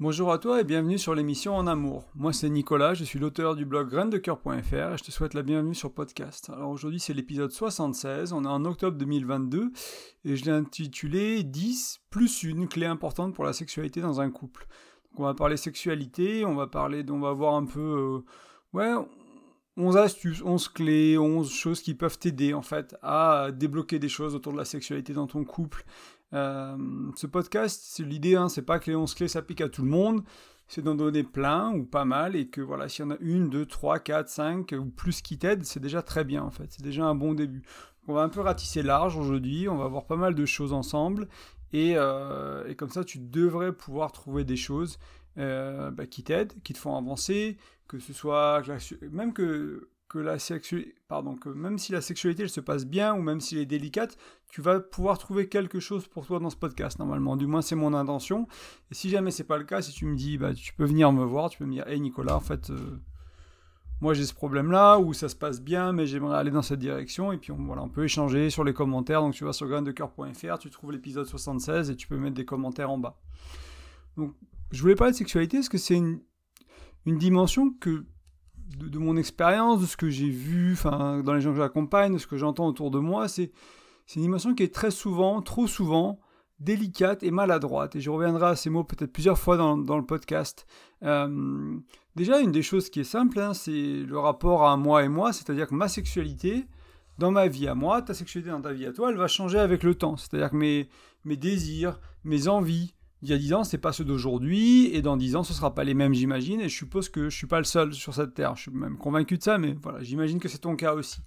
Bonjour à toi et bienvenue sur l'émission En Amour. Moi c'est Nicolas, je suis l'auteur du blog graindecoeur.fr et je te souhaite la bienvenue sur podcast. Alors aujourd'hui c'est l'épisode 76, on est en octobre 2022 et je l'ai intitulé 10 plus une clé importante pour la sexualité dans un couple. Donc on va parler sexualité, on va parler, on va voir un peu, euh, ouais, 11 astuces, 11 clés, 11 choses qui peuvent t'aider en fait à débloquer des choses autour de la sexualité dans ton couple ce podcast, l'idée, hein, c'est pas que les 11 clés s'appliquent à tout le monde, c'est d'en donner plein ou pas mal, et que voilà, s'il y en a une, deux, trois, quatre, cinq ou plus qui t'aident, c'est déjà très bien en fait, c'est déjà un bon début. On va un peu ratisser large aujourd'hui, on va voir pas mal de choses ensemble, et, euh, comme ça tu devrais pouvoir trouver des choses euh, bah, qui t'aident, qui te font avancer, que ce soit même que que la pardon, que même si la sexualité elle se passe bien ou même si elle est délicate, tu vas pouvoir trouver quelque chose pour toi dans ce podcast normalement. Du moins c'est mon intention. Et si jamais c'est pas le cas, si tu me dis bah tu peux venir me voir, tu peux me dire hey Nicolas en fait euh, moi j'ai ce problème là ou ça se passe bien mais j'aimerais aller dans cette direction et puis on, voilà on peut échanger sur les commentaires. Donc tu vas sur graindecoeur.fr, tu trouves l'épisode 76 et tu peux mettre des commentaires en bas. Donc je voulais parler de sexualité parce que c'est une dimension que de, mon expérience, de ce que j'ai vu, enfin, dans les gens que j'accompagne, de ce que j'entends autour de moi, c'est une émotion qui est très souvent, trop souvent, délicate et maladroite. Et je reviendrai à ces mots peut-être plusieurs fois dans, le podcast. Euh, déjà, une des choses qui est simple, hein, c'est le rapport à moi et moi, c'est-à-dire que ma sexualité, dans ma vie à moi, ta sexualité dans ta vie à toi, elle va changer avec le temps. C'est-à-dire que mes, mes désirs, mes envies, il y a 10 ans, c'est pas ceux d'aujourd'hui, et dans 10 ans, ce sera pas les mêmes, j'imagine, et je suppose que je suis pas le seul sur cette terre. Je suis même convaincu de ça, mais voilà, j'imagine que c'est ton cas aussi.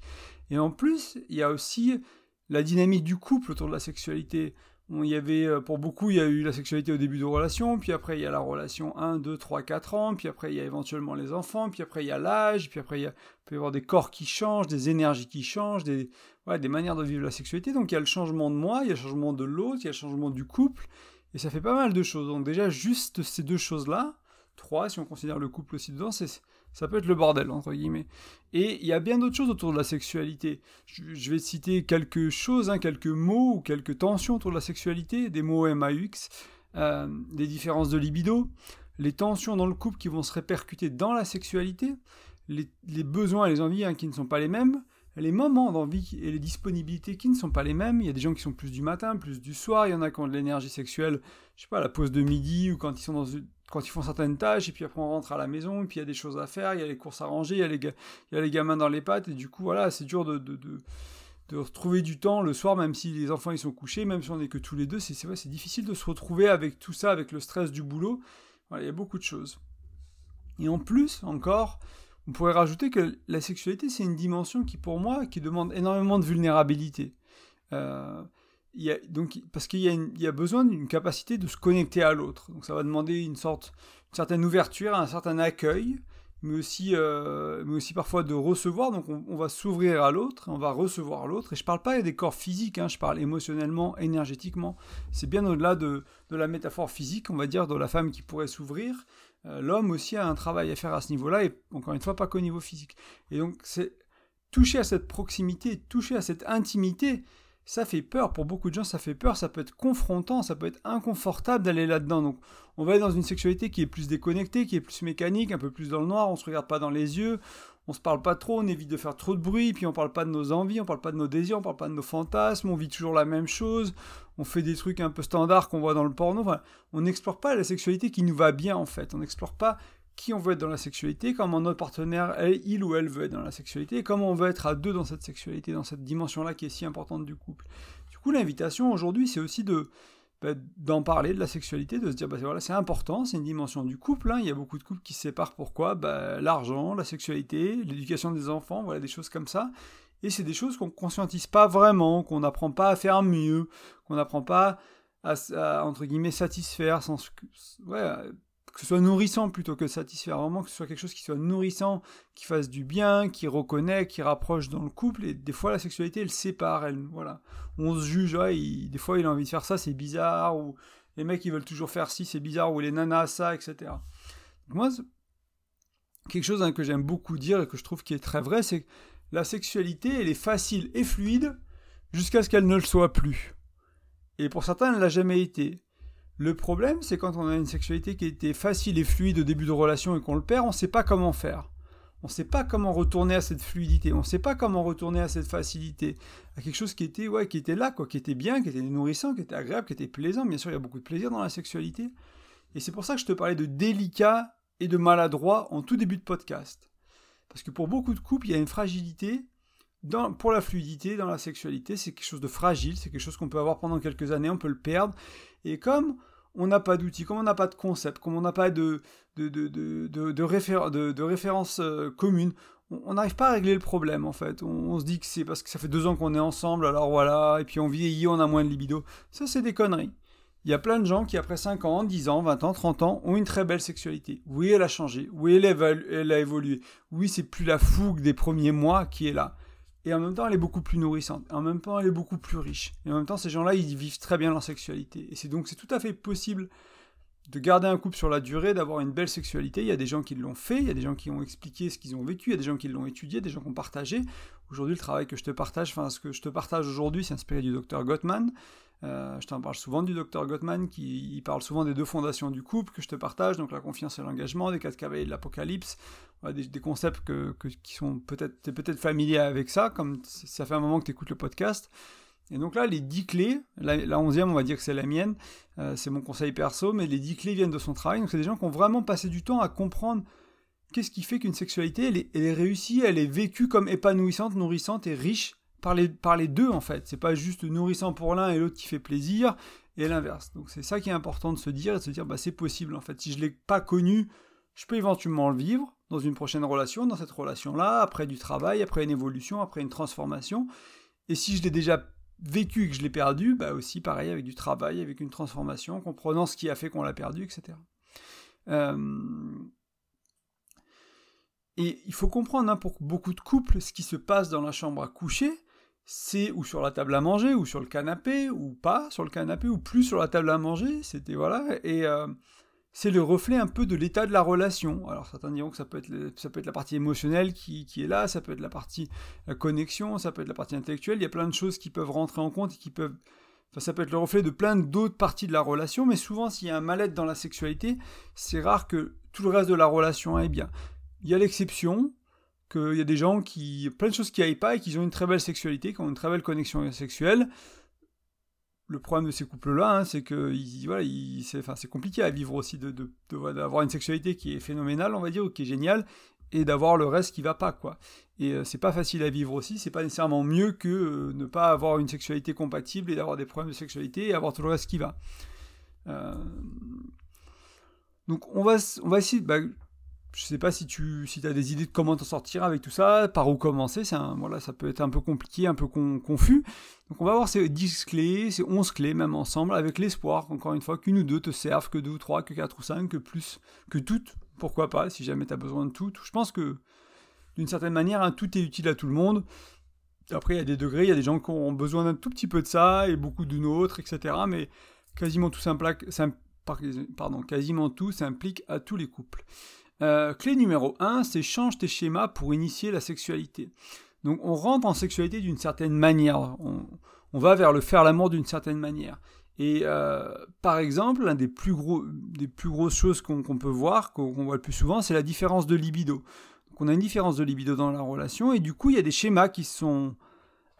Et en plus, il y a aussi la dynamique du couple autour de la sexualité. il y avait, euh, pour beaucoup, il y a eu la sexualité au début de relation, puis après il y a la relation 1, 2, 3, 4 ans, puis après il y a éventuellement les enfants, puis après il y a l'âge, puis après il, peut y avoir des corps qui changent, des énergies qui changent, des, des manières de vivre la sexualité. Donc il y a le changement de moi, il y a le changement de l'autre, il y a le changement du couple, et ça fait pas mal de choses. Donc déjà, juste ces deux choses-là, trois, si on considère le couple aussi dedans, ça peut être le bordel, entre guillemets. Et il y a bien d'autres choses autour de la sexualité. Je, vais citer quelques choses, hein, quelques mots ou quelques tensions autour de la sexualité, des mots MAUX, euh, des différences de libido, les tensions dans le couple qui vont se répercuter dans la sexualité, les, besoins et les envies hein, qui ne sont pas les mêmes, les moments d'envie et les disponibilités qui ne sont pas les mêmes. Il y a des gens qui sont plus du matin, plus du soir. Il y en a qui ont de l'énergie sexuelle, je sais pas, à la pause de midi ou quand ils sont dans quand ils font certaines tâches et puis après on rentre à la maison et puis il y a des choses à faire, il y a les courses à ranger, il y a les, il y a les gamins dans les pattes et du coup voilà c'est dur de, de, de, retrouver du temps le soir même si les enfants ils sont couchés, même si on n'est que tous les deux, c'est c'est difficile de se retrouver avec tout ça, avec le stress du boulot. Voilà, il y a beaucoup de choses. Et en plus encore, on pourrait rajouter que la sexualité, c'est une dimension qui, pour moi, qui demande énormément de vulnérabilité. Euh, y a, donc, parce qu'il y, a besoin d'une capacité de se connecter à l'autre. Donc ça va demander une sorte, une certaine ouverture, un certain accueil, mais aussi, euh, mais aussi parfois de recevoir. Donc on, va s'ouvrir à l'autre, on va recevoir l'autre. Et je parle pas des corps physiques, hein, je parle émotionnellement, énergétiquement. C'est bien au-delà de, de, la métaphore physique, on va dire, de la femme qui pourrait s'ouvrir. Euh, l'homme aussi a un travail à faire à ce niveau-là, et encore une fois, pas qu'au niveau physique. Et donc, c'est toucher à cette proximité, toucher à cette intimité, ça fait peur. Pour beaucoup de gens, ça fait peur, ça peut être confrontant, ça peut être inconfortable d'aller là-dedans. Donc, on va être dans une sexualité qui est plus déconnectée, qui est plus mécanique, un peu plus dans le noir, on se regarde pas dans les yeux, on se parle pas trop, on évite de faire trop de bruit, puis on parle pas de nos envies, on parle pas de nos désirs, on parle pas de nos fantasmes, on vit toujours la même chose, on fait des trucs un peu standards qu'on voit dans le porno. Enfin, on n'explore pas la sexualité qui nous va bien en fait. On n'explore pas qui on veut être dans la sexualité, comment notre partenaire, il ou elle veut être dans la sexualité, comment on veut être à deux dans cette sexualité, dans cette dimension-là qui est si importante du couple. Du coup, l'invitation aujourd'hui, c'est aussi de d'en parler de la sexualité, de se dire bah voilà c'est important, c'est une dimension du couple. Hein. Il y a beaucoup de couples qui se séparent. Pourquoi? Bah, L'argent, la sexualité, l'éducation des enfants, voilà des choses comme ça. Et c'est des choses qu'on ne conscientise pas vraiment, qu'on n'apprend pas à faire mieux, qu'on n'apprend pas à, entre guillemets satisfaire sans ouais, que ce soit nourrissant plutôt que satisfaire, vraiment que ce soit quelque chose qui soit nourrissant, qui fasse du bien, qui reconnaît, qui rapproche dans le couple, et des fois la sexualité elle sépare, elle, voilà. On se juge, des fois il a envie de faire ça, c'est bizarre, ou les mecs ils veulent toujours faire ci, c'est bizarre, ou les nanas ça, etc. moi, quelque chose hein, que j'aime beaucoup dire et que je trouve qui est très vrai, c'est que la sexualité elle est facile et fluide jusqu'à ce qu'elle ne le soit plus. Et pour certains elle l'a jamais été. Le problème, c'est quand on a une sexualité qui était facile et fluide au début de relation et qu'on le perd, on ne sait pas comment faire. On ne sait pas comment retourner à cette fluidité, on ne sait pas comment retourner à cette facilité, à quelque chose qui était, ouais, qui était là, qui était bien, qui était nourrissant, qui était agréable, qui était plaisant. Bien sûr, il y a beaucoup de plaisir dans la sexualité. Et c'est pour ça que je te parlais de délicat et de maladroit en tout début de podcast. Parce que pour beaucoup de couples, il y a une fragilité pour la fluidité dans la sexualité. C'est quelque chose de fragile, c'est quelque chose qu'on peut avoir pendant quelques années, on peut le perdre. Et comme on n'a pas d'outils, comme on n'a pas de concept, comme on n'a pas de, de, de, de, de, référence euh, commune, on n'arrive pas à régler le problème en fait. On, se dit que c'est parce que ça fait deux ans qu'on est ensemble, alors voilà, et puis on vieillit, on a moins de libido. Ça, c'est des conneries. Il y a plein de gens qui, après 5 ans, 10 ans, 20 ans, 30 ans, ont une très belle sexualité. Oui, elle a changé. Oui, elle a évolué. Oui, c'est plus la fougue des premiers mois qui est là. Et en même temps, elle est beaucoup plus nourrissante. En même temps, elle est beaucoup plus riche. Et en même temps, ces gens-là, ils vivent très bien leur sexualité. Et c'est donc, c'est tout à fait possible de garder un couple sur la durée, d'avoir une belle sexualité. Il y a des gens qui l'ont fait, il y a des gens qui ont expliqué ce qu'ils ont vécu, il y a des gens qui l'ont étudié, des gens qui ont partagé. Aujourd'hui, le travail que je te partage, enfin, ce que je te partage aujourd'hui, c'est inspiré du docteur Gottman. Euh, je t'en parle souvent du docteur Gottman, qui parle souvent des deux fondations du couple que je te partage, donc la confiance et l'engagement, des quatre cavaliers de l'apocalypse, des, concepts qui sont peut-être, peut-être familier avec ça, comme ça fait un moment que tu écoutes le podcast. Et donc là, les dix clés, la, onzième, on va dire que c'est la mienne, euh, c'est mon conseil perso, mais les dix clés viennent de son travail. Donc c'est des gens qui ont vraiment passé du temps à comprendre qu'est-ce qui fait qu'une sexualité, elle est, elle est, réussie, elle est vécue comme épanouissante, nourrissante et riche par les, par les deux en fait. C'est pas juste nourrissant pour l'un et l'autre qui fait plaisir, et l'inverse. Donc c'est ça qui est important de se dire, et de se dire, bah c'est possible en fait. Si je l'ai pas connu, je peux éventuellement le vivre dans une prochaine relation, dans cette relation-là, après du travail, après une évolution, après une transformation. Et si je l'ai déjà vécu et que je l'ai perdu, bah aussi pareil avec du travail, avec une transformation, comprenant ce qui a fait qu'on l'a perdu, etc. Euh, et il faut comprendre, hein, pour beaucoup de couples, ce qui se passe dans la chambre à coucher, c'est ou sur la table à manger, ou sur le canapé, ou pas sur le canapé, ou plus sur la table à manger, c'était voilà, et euh, c'est le reflet un peu de l'état de la relation. Alors certains diront que ça peut être, ça peut être la partie émotionnelle qui, est là, ça peut être la partie la connexion, ça peut être la partie intellectuelle, il y a plein de choses qui peuvent rentrer en compte et qui peuvent... Enfin, ça peut être le reflet de plein d'autres parties de la relation, mais souvent s'il y a un mal-être dans la sexualité, c'est rare que tout le reste de la relation aille bien. Il y a l'exception, qu'il y a des gens qui... plein de choses qui aillent pas et qui ont une très belle sexualité, qui ont une très belle connexion sexuelle, le problème de ces couples-là, hein, c'est que voilà, c'est compliqué à vivre aussi d'avoir de, de, une sexualité qui est phénoménale, on va dire, ou qui est géniale, et d'avoir le reste qui va pas, quoi. Et euh, c'est pas facile à vivre aussi, c'est pas nécessairement mieux que euh, ne pas avoir une sexualité compatible et d'avoir des problèmes de sexualité et avoir tout le reste qui va. Euh, donc on va, on va essayer, bah, je sais pas si tu si as des idées de comment t'en sortir avec tout ça, par où commencer, voilà, ça peut être un peu compliqué, un peu confus. Donc on va voir ces 10 clés, ces 11 clés même ensemble, avec l'espoir, encore une fois, qu'une ou deux te servent, que deux ou trois, que quatre ou cinq, que plus, que toutes, pourquoi pas, si jamais tu as besoin de toutes. Je pense que d'une certaine manière, hein, tout est utile à tout le monde. Après, il y a des degrés, il y a des gens qui ont besoin d'un tout petit peu de ça et beaucoup d'une autre, etc. Mais quasiment tout s'implique, pardon, quasiment tout s'implique à tous les couples. Euh, clé numéro 1, c'est change tes schémas pour initier la sexualité. Donc on rentre en sexualité d'une certaine manière, on, va vers le faire l'amour d'une certaine manière. Et euh, par exemple, l'un des plus des plus grosses choses qu'on peut voir, qu'on voit le plus souvent, c'est la différence de libido. Donc on a une différence de libido dans la relation, et du coup il y a des schémas qui sont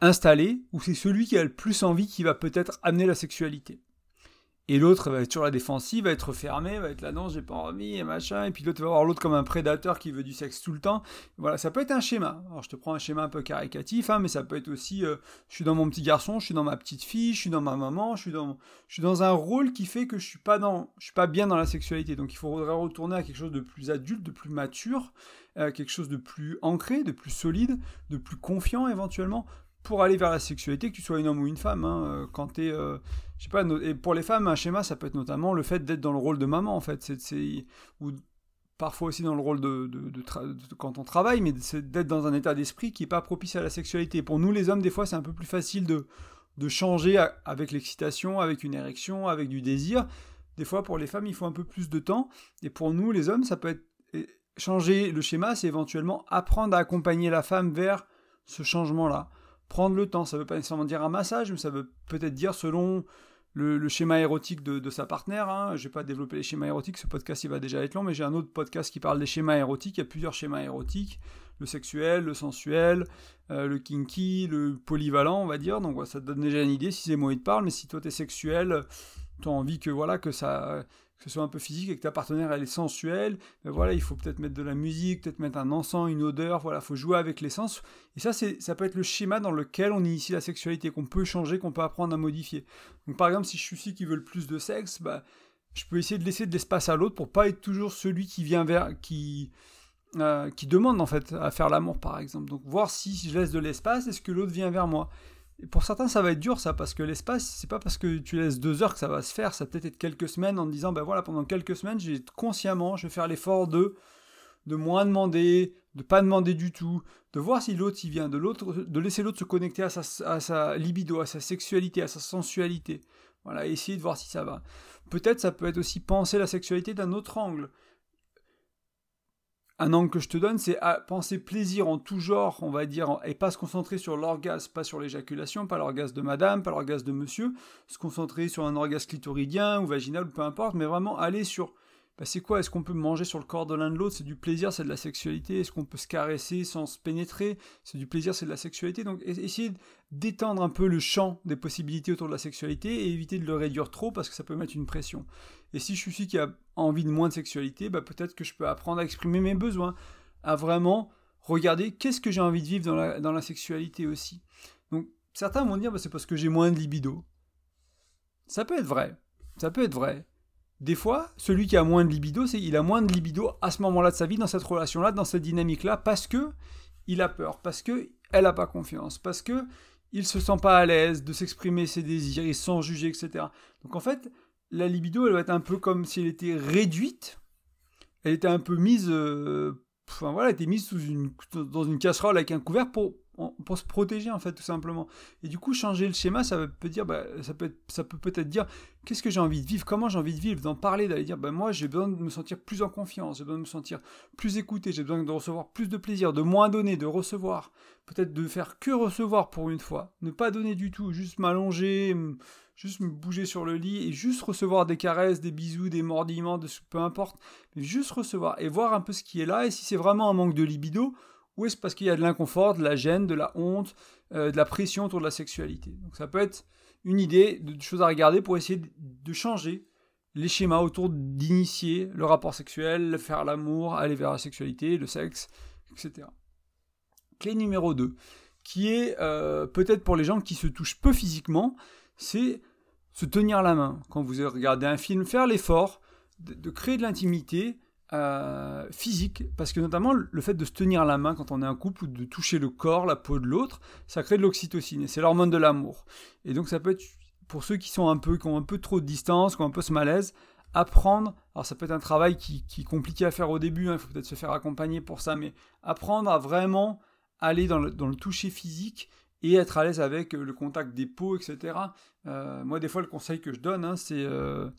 installés, où c'est celui qui a le plus envie qui va peut-être amener la sexualité. Et l'autre va être sur la défensive, va être fermé, va être là, non, j'ai pas envie, et machin. Et puis l'autre va voir l'autre comme un prédateur qui veut du sexe tout le temps. Voilà, ça peut être un schéma. Alors je te prends un schéma un peu caricatif, hein, mais ça peut être aussi, euh, je suis dans mon petit garçon, je suis dans ma petite fille, je suis dans ma maman, je suis dans, je suis dans un rôle qui fait que je suis pas dans, je suis pas bien dans la sexualité. Donc il faudrait retourner à quelque chose de plus adulte, de plus mature, euh, quelque chose de plus ancré, de plus solide, de plus confiant éventuellement, pour aller vers la sexualité, que tu sois une homme ou une femme. Hein, euh, quand tu es je sais pas, et pour les femmes, un schéma, ça peut être notamment le fait d'être dans le rôle de maman, en fait. Ou parfois aussi dans le rôle de, quand on travaille, mais d'être dans un état d'esprit qui n'est pas propice à la sexualité. Pour nous, les hommes, des fois, c'est un peu plus facile de changer avec l'excitation, avec une érection, avec du désir. Des fois, pour les femmes, il faut un peu plus de temps. Et pour nous, les hommes, ça peut être changer le schéma, c'est éventuellement apprendre à accompagner la femme vers ce changement-là. Prendre le temps, ça ne veut pas nécessairement dire un massage, mais ça veut peut-être dire selon le, schéma érotique de, sa partenaire. Hein. Je vais pas développer les schémas érotiques, ce podcast il va déjà être long, mais j'ai un autre podcast qui parle des schémas érotiques. Il y a plusieurs schémas érotiques le sexuel, le sensuel, euh, le kinky, le polyvalent, on va dire. Donc ça te donne déjà une idée si ces mots ils te parlent, mais si toi tu es sexuel, tu as envie que voilà que ça que ce soit un peu physique et que ta partenaire elle est sensuelle, ben voilà, il faut peut-être mettre de la musique, peut-être mettre un encens, une odeur, voilà, faut jouer avec l'essence. Et ça, c'est, ça peut être le schéma dans lequel on initie la sexualité, qu'on peut changer, qu'on peut apprendre à modifier. Donc par exemple, si je suis celui qui veut le plus de sexe, bah, je peux essayer de laisser de l'espace à l'autre pour pas être toujours celui qui vient vers, qui, euh, qui demande en fait à faire l'amour par exemple. Donc voir si je laisse de l'espace, est-ce que l'autre vient vers moi? Pour certains, ça va être dur, ça, parce que l'espace, c'est pas parce que tu laisses deux heures que ça va se faire. Ça peut être quelques semaines en te disant, ben voilà, pendant quelques semaines, j'ai consciemment, je vais faire l'effort de de moins demander, de pas demander du tout, de voir si l'autre il vient, de l'autre, de laisser l'autre se connecter à sa, à sa libido, à sa sexualité, à sa sensualité. Voilà, essayer de voir si ça va. Peut-être ça peut être aussi penser la sexualité d'un autre angle un angle que je te donne, c'est à penser plaisir en tout genre, on va dire, et pas se concentrer sur l'orgasme, pas sur l'éjaculation, pas l'orgasme de madame, pas l'orgasme de monsieur, se concentrer sur un orgasme clitoridien ou vaginal, peu importe, mais vraiment aller sur bah, c'est quoi Est-ce qu'on peut manger sur le corps de l'un de l'autre C'est du plaisir, c'est de la sexualité. Est-ce qu'on peut se caresser sans se pénétrer C'est du plaisir, c'est de la sexualité. Donc essayez d'étendre un peu le champ des possibilités autour de la sexualité et éviter de le réduire trop parce que ça peut mettre une pression. Et si je suis celui qui a envie de moins de sexualité, bah, peut-être que je peux apprendre à exprimer mes besoins, à vraiment regarder qu'est-ce que j'ai envie de vivre dans la, sexualité aussi. Donc certains vont dire bah, c'est parce que j'ai moins de libido. Ça peut être vrai. Ça peut être vrai. Des fois, celui qui a moins de libido, c'est il a moins de libido à ce moment-là de sa vie, dans cette relation-là, dans cette dynamique-là, parce que il a peur, parce que elle n'a pas confiance, parce que il se sent pas à l'aise de s'exprimer ses désirs, il sans juger, etc. Donc en fait, la libido, elle va être un peu comme si elle était réduite, elle était un peu mise, euh, enfin voilà, elle était mise dans une casserole avec un couvert pour pour se protéger en fait tout simplement. Et du coup changer le schéma, ça peut dire, bah, ça peut ça peut peut-être dire qu'est-ce que j'ai envie de vivre, comment j'ai envie de vivre, d'en parler, d'aller dire, bah, moi j'ai besoin de me sentir plus en confiance, j'ai besoin de me sentir plus écouté, j'ai besoin de recevoir plus de plaisir, de moins donner, de recevoir, peut-être de faire que recevoir pour une fois, ne pas donner du tout, juste m'allonger, juste me bouger sur le lit et juste recevoir des caresses, des bisous, des mordillements, de peu importe, mais juste recevoir et voir un peu ce qui est là et si c'est vraiment un manque de libido ou est-ce parce qu'il y a de l'inconfort, de la gêne, de la honte, euh, de la pression autour de la sexualité? Donc ça peut être une idée de choses à regarder pour essayer de changer les schémas autour d'initier le rapport sexuel, faire l'amour, aller vers la sexualité, le sexe, etc. Clé numéro 2, qui est euh, peut-être pour les gens qui se touchent peu physiquement, c'est se tenir la main. Quand vous regardez un film, faire l'effort de créer de l'intimité euh, physique, parce que notamment le fait de se tenir la main quand on est un couple ou de toucher le corps, la peau de l'autre, ça crée de l'oxytocine et c'est l'hormone de l'amour. Et donc ça peut être pour ceux qui sont un peu, qui ont un peu trop de distance, qui ont un peu ce malaise, apprendre. Alors ça peut être un travail qui, est compliqué à faire au début, hein, il faut peut-être se faire accompagner pour ça, mais apprendre à vraiment aller dans le, dans le toucher physique et être à l'aise avec le contact des peaux, etc. Euh, moi, des fois, le conseil que je donne, hein, c'est euh,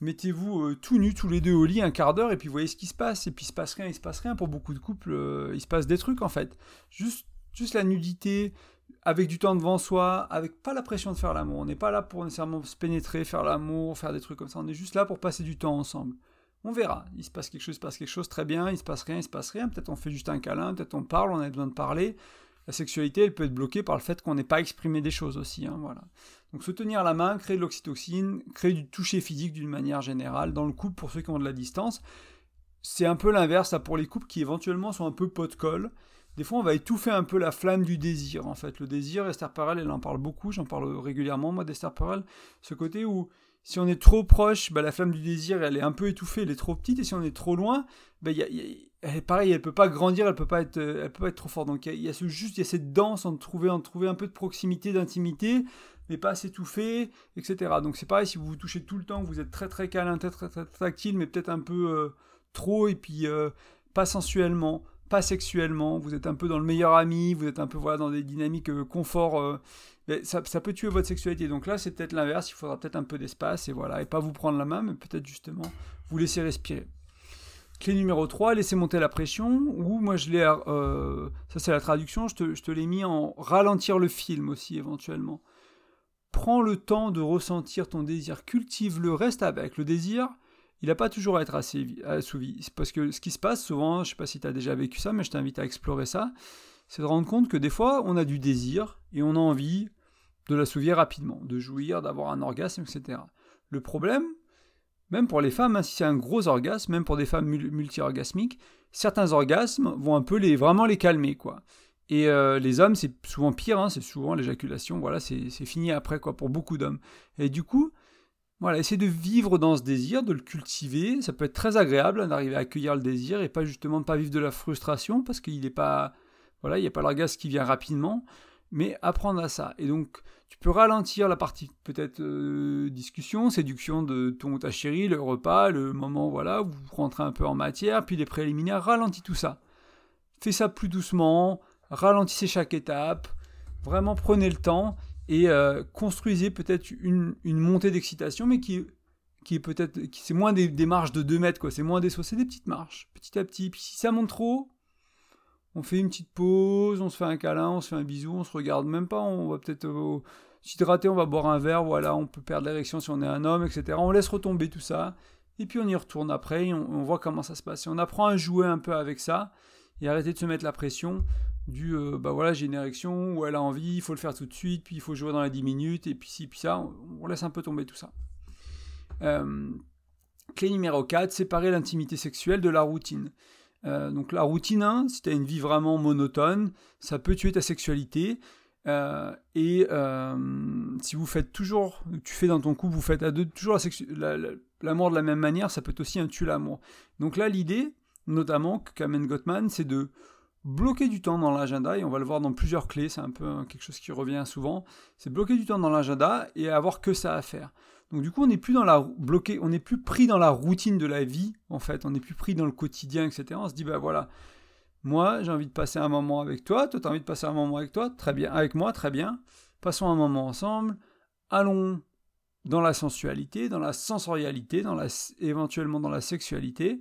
mettez-vous euh, tout nus tous les deux au lit un quart d'heure et puis voyez ce qui se passe. Et puis il se passe rien, il se passe rien. Pour beaucoup de couples, euh, il se passe des trucs en fait. Juste, juste la nudité, avec du temps devant soi, avec pas la pression de faire l'amour. On n'est pas là pour nécessairement se pénétrer, faire l'amour, faire des trucs comme ça. On est juste là pour passer du temps ensemble. On verra. Il se passe quelque chose, il se passe quelque chose, très bien. Il se passe rien, il se passe rien. Peut-être on fait juste un câlin, peut-être on parle, on a besoin de parler. La sexualité, elle peut être bloquée par le fait qu'on n'ait pas exprimé des choses aussi. Hein, voilà. Donc se tenir la main, créer de l'oxytocine, créer du toucher physique d'une manière générale dans le couple pour ceux qui ont de la distance. C'est un peu l'inverse pour les couples qui éventuellement sont un peu pot de colle. Des fois, on va étouffer un peu la flamme du désir. En fait, le désir, Esther Perel, elle en parle beaucoup. J'en parle régulièrement moi d'Esther Perel. Ce côté où si on est trop proche, bah, la flamme du désir, elle est un peu étouffée, elle est trop petite. Et si on est trop loin, bah, y pareil, elle peut pas grandir, elle peut pas être, elle peut pas être trop forte. Donc il y, a, ce juste, il y a cette danse en trouver, en trouver un peu de proximité, d'intimité, mais pas s'étouffer, etc. Donc c'est pareil, si vous vous touchez tout le temps, vous êtes très très câlin, très très, très tactile, mais peut-être un peu euh, trop, et puis euh, pas sensuellement, pas sexuellement, vous êtes un peu dans le meilleur ami, vous êtes un peu voilà, dans des dynamiques euh, confort, ça, ça, peut tuer votre sexualité. Donc là, c'est peut-être l'inverse, il faudra peut-être un peu d'espace, et voilà, et pas vous prendre la main, mais peut-être justement vous laisser respirer. Clé numéro 3, laisser monter la pression, ou moi je l'ai, ça c'est la traduction, je te, je te l'ai mis en ralentir le film aussi éventuellement prends le temps de ressentir ton désir, cultive-le, reste avec. Le désir, il n'a pas toujours à être assouvi. Parce que ce qui se passe souvent, je ne sais pas si tu as déjà vécu ça, mais je t'invite à explorer ça, c'est de rendre compte que des fois, on a du désir et on a envie de l'assouvir rapidement, de jouir, d'avoir un orgasme, etc. Le problème, même pour les femmes, hein, si c'est un gros orgasme, même pour des femmes multi-orgasmiques, certains orgasmes vont un peu vraiment les calmer, quoi. Et euh, les hommes, c'est souvent pire, hein, c'est souvent l'éjaculation, voilà, c'est fini après, quoi, pour beaucoup d'hommes. Et du coup, voilà, essayer de vivre dans ce désir, de le cultiver, ça peut être très agréable hein, d'arriver à accueillir le désir et pas justement de pas vivre de la frustration parce qu'il n'est pas, voilà, il n'y a pas l'orgasme qui vient rapidement, mais apprendre à ça. Et donc, tu peux ralentir la partie peut-être euh, discussion, séduction de ton ou ta chérie, le repas, le moment voilà où vous rentrez un peu en matière, puis les préliminaires, ralentis tout ça. Fais ça plus doucement, ralentissez chaque étape, vraiment prenez le temps et euh, construisez peut-être une, montée d'excitation, mais qui, qui est peut-être, c'est moins des, marches de 2 mètres, quoi, c'est moins des sauts, c'est des petites marches, petit à petit. Puis si ça monte trop, on fait une petite pause, on se fait un câlin, on se fait un bisou, on se regarde même pas, on va peut-être euh, s'hydrater, on va boire un verre, voilà, on peut perdre l'érection si on est un homme, etc. On laisse retomber tout ça, et puis on y retourne après, on, voit comment ça se passe. Et on apprend à jouer un peu avec ça, et arrêter de se mettre la pression du euh, bah voilà j'ai une érection ou elle a envie, il faut le faire tout de suite, puis il faut jouer dans les 10 minutes, et puis si, puis ça, on, laisse un peu tomber tout ça. Euh, clé numéro 4, séparer l'intimité sexuelle de la routine. Euh, donc la routine, hein, si tu as une vie vraiment monotone, ça peut tuer ta sexualité. et si vous faites toujours, tu fais dans ton couple, vous faites à deux toujours l'amour de la même manière, ça peut aussi un tuer l'amour. Donc là, l'idée, notamment, que Kamen Gottman, c'est de bloquer du temps dans l'agenda, et on va le voir dans plusieurs clés, c'est un peu hein, quelque chose qui revient souvent, c'est bloquer du temps dans l'agenda et avoir que ça à faire. Donc du coup, on n'est plus dans la bloqué, on n'est plus pris dans la routine de la vie, en fait, on n'est plus pris dans le quotidien, etc. On se dit, bah voilà, moi j'ai envie de passer un moment avec toi, toi tu as envie de passer un moment avec toi, très bien, avec moi, très bien, passons un moment ensemble, allons dans la sensualité, dans la sensorialité, dans la, éventuellement dans la sexualité,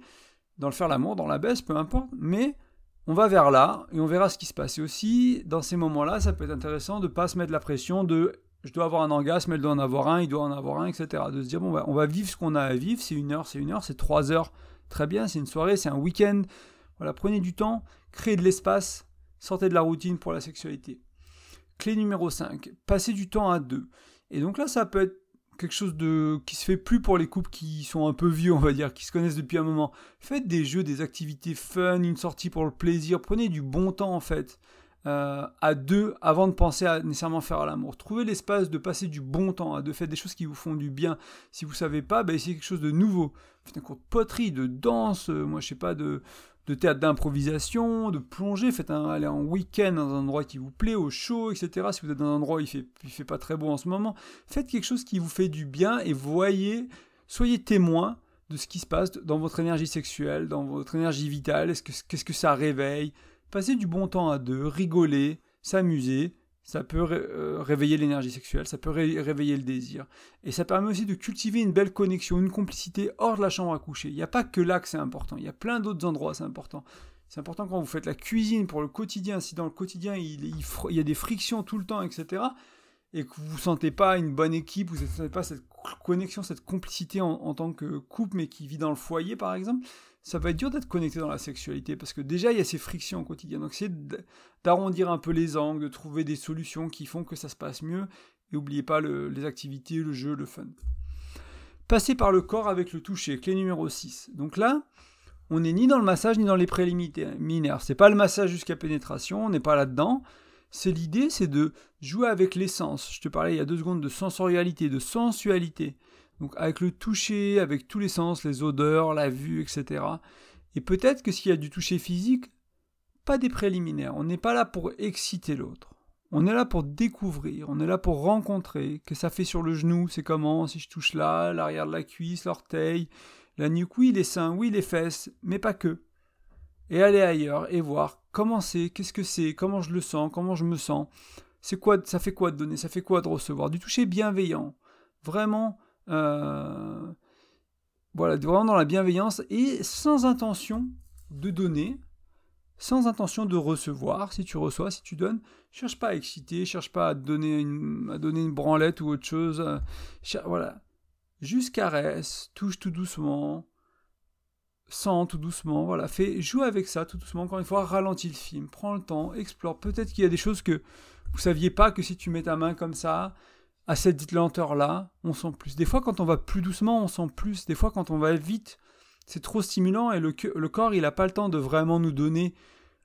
dans le faire l'amour, dans la baisse, peu importe, mais on va vers là et on verra ce qui se passe. Et aussi, dans ces moments-là, ça peut être intéressant de ne pas se mettre la pression de je dois avoir un orgasme, elle doit en avoir un, il doit en avoir un, etc. De se dire, bon, on va vivre ce qu'on a à vivre, c'est une heure, c'est une heure, c'est trois heures, très bien, c'est une soirée, c'est un week-end. Voilà, prenez du temps, créez de l'espace, sortez de la routine pour la sexualité. Clé numéro 5, passez du temps à deux. Et donc là, ça peut être quelque chose de qui se fait plus pour les couples qui sont un peu vieux, on va dire, qui se connaissent depuis un moment. Faites des jeux, des activités fun, une sortie pour le plaisir. Prenez du bon temps en fait. Euh, à deux avant de penser à nécessairement faire l'amour. Trouvez l'espace de passer du bon temps à deux. Faites des choses qui vous font du bien. Si vous savez pas, bah, essayez quelque chose de nouveau. Faites un cours de poterie, de danse, euh, moi je sais pas, de, de théâtre d'improvisation, de plongée, faites un, aller en week-end dans un endroit qui vous plaît, au chaud, etc. Si vous êtes dans un endroit où il fait, fait pas très beau en ce moment, faites quelque chose qui vous fait du bien et voyez, soyez témoin de ce qui se passe dans votre énergie sexuelle, dans votre énergie vitale, qu'est-ce que ça réveille? Passez du bon temps à deux, rigoler, s'amuser, ça peut euh, réveiller l'énergie sexuelle, ça peut réveiller le désir. Et ça permet aussi de cultiver une belle connexion, une complicité hors de la chambre à coucher. Il n'y a pas que là que c'est important, il y a plein d'autres endroits, c'est important. C'est important quand vous faites la cuisine pour le quotidien, si dans le quotidien il, y a des frictions tout le temps, etc., et que vous ne sentez pas une bonne équipe, vous ne sentez pas cette connexion, cette complicité en tant que couple, mais qui vit dans le foyer par exemple, ça va être dur d'être connecté dans la sexualité parce que déjà il y a ces frictions au quotidien. Donc c'est d'arrondir un peu les angles, de trouver des solutions qui font que ça se passe mieux. Et n'oubliez pas les activités, le jeu, le fun. Passer par le corps avec le toucher, clé numéro 6. Donc là, on n'est ni dans le massage ni dans les préliminaires. C'est pas le massage jusqu'à pénétration, on n'est pas là-dedans. C'est l'idée, c'est de jouer avec l'essence. Je te parlais il y a deux secondes de sensorialité, de sensualité. Donc avec le toucher, avec tous les sens, les odeurs, la vue, etc. Et peut-être que s'il y a du toucher physique, pas des préliminaires. On n'est pas là pour exciter l'autre. On est là pour découvrir, on est là pour rencontrer. Que ça fait sur le genou, c'est comment? Si je touche là, l'arrière de la cuisse, l'orteil, la nuque, oui, les seins, oui, les fesses, mais pas que. Et aller ailleurs et voir comment c'est, qu'est-ce que c'est, comment je le sens, comment je me sens. C'est quoi, ça fait quoi de donner, ça fait quoi de recevoir? Du toucher bienveillant. Vraiment euh, voilà, vraiment dans la bienveillance et sans intention de donner, sans intention de recevoir. Si tu reçois, si tu donnes, cherche pas à exciter, cherche pas à donner une, branlette ou autre chose. Voilà. Juste caresse, touche tout doucement, sens tout doucement, voilà. Fais, joue avec ça tout doucement. Encore une fois, ralentis le film, prends le temps, explore. Peut-être qu'il y a des choses que vous saviez pas que si tu mets ta main comme ça, à cette lenteur-là, on sent plus. Des fois, quand on va plus doucement, on sent plus. Des fois, quand on va vite, c'est trop stimulant et le, corps, il n'a pas le temps de vraiment nous donner